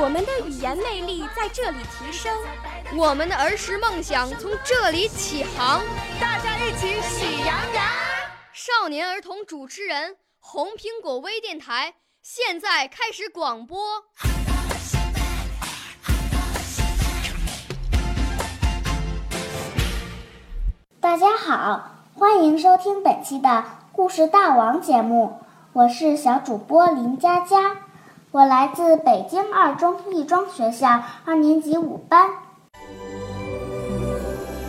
我们的语言魅力在这里提升，我们的儿时梦想从这里起航。大家一起喜羊羊。少年儿童主持人，红苹果微电台现在开始广播。大家好，欢迎收听本期的故事大王节目，我是小主播林佳佳。我来自北京二中亦庄学校二年级五班。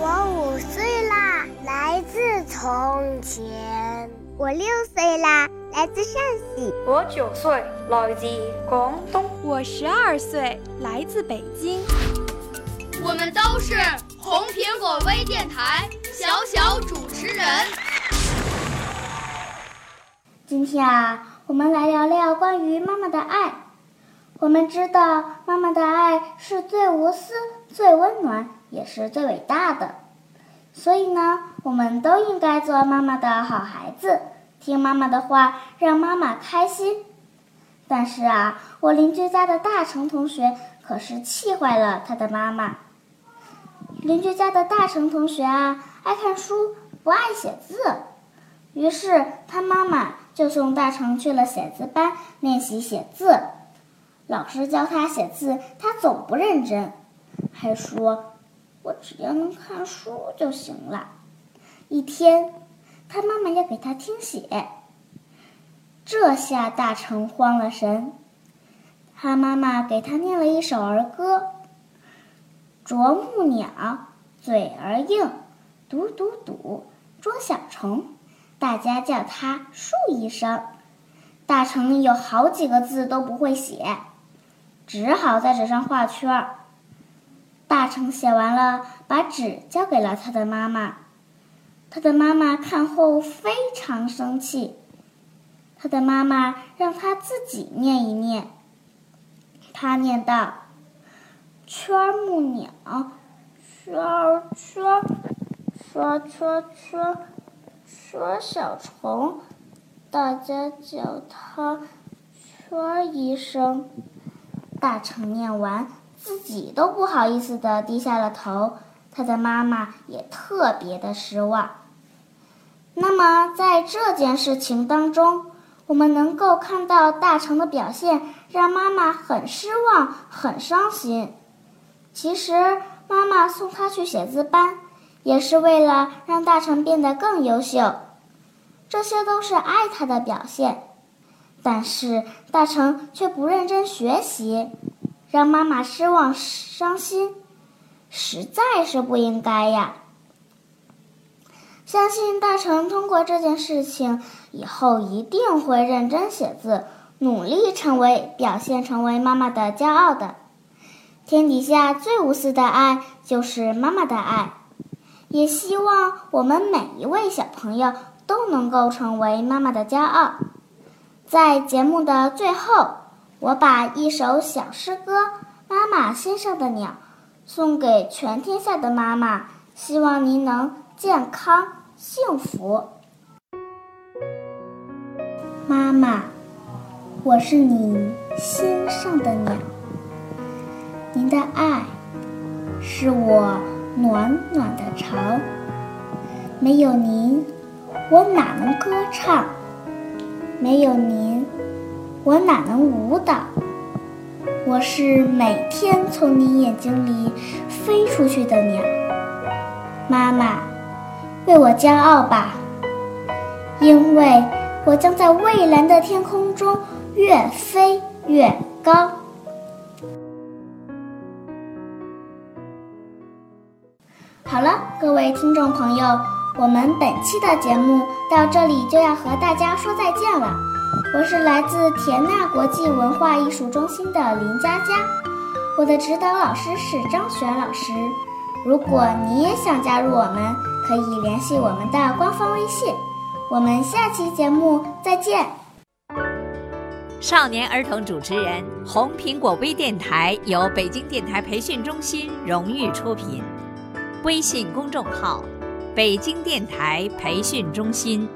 我五岁啦，来自从前。我六岁啦，来自陕西。我九岁，来自广东。我十二岁，来自北京。我们都是红苹果微电台小小主持人。今天啊。我们来聊聊关于妈妈的爱。我们知道，妈妈的爱是最无私、最温暖，也是最伟大的。所以呢，我们都应该做妈妈的好孩子，听妈妈的话，让妈妈开心。但是啊，我邻居家的大成同学可是气坏了他的妈妈。邻居家的大成同学啊，爱看书，不爱写字，于是他妈妈。就送大成去了写字班练习写字，老师教他写字，他总不认真，还说：“我只要能看书就行了。”一天，他妈妈要给他听写，这下大成慌了神。他妈妈给他念了一首儿歌：“啄木鸟，嘴儿硬，嘟嘟嘟，捉小虫。”大家叫他树医生。大成有好几个字都不会写，只好在纸上画圈。大成写完了，把纸交给了他的妈妈。他的妈妈看后非常生气。他的妈妈让他自己念一念。他念道：“圈木鸟，圈儿圈，圈圈圈。”说小虫，大家叫他圈医生。大成念完，自己都不好意思的低下了头。他的妈妈也特别的失望。那么，在这件事情当中，我们能够看到大成的表现，让妈妈很失望、很伤心。其实，妈妈送他去写字班。也是为了让大成变得更优秀，这些都是爱他的表现。但是大成却不认真学习，让妈妈失望伤心，实在是不应该呀。相信大成通过这件事情以后一定会认真写字，努力成为表现成为妈妈的骄傲的。天底下最无私的爱就是妈妈的爱。也希望我们每一位小朋友都能够成为妈妈的骄傲。在节目的最后，我把一首小诗歌《妈妈心上的鸟》送给全天下的妈妈，希望您能健康幸福。妈妈，我是你心上的鸟，您的爱是我。暖暖的巢，没有您，我哪能歌唱？没有您，我哪能舞蹈？我是每天从你眼睛里飞出去的鸟。妈妈，为我骄傲吧，因为我将在蔚蓝的天空中越飞越高。好了，各位听众朋友，我们本期的节目到这里就要和大家说再见了。我是来自田纳国际文化艺术中心的林佳佳，我的指导老师是张璇老师。如果你也想加入我们，可以联系我们的官方微信。我们下期节目再见。少年儿童主持人，红苹果微电台由北京电台培训中心荣誉出品，微信公众号：北京电台培训中心。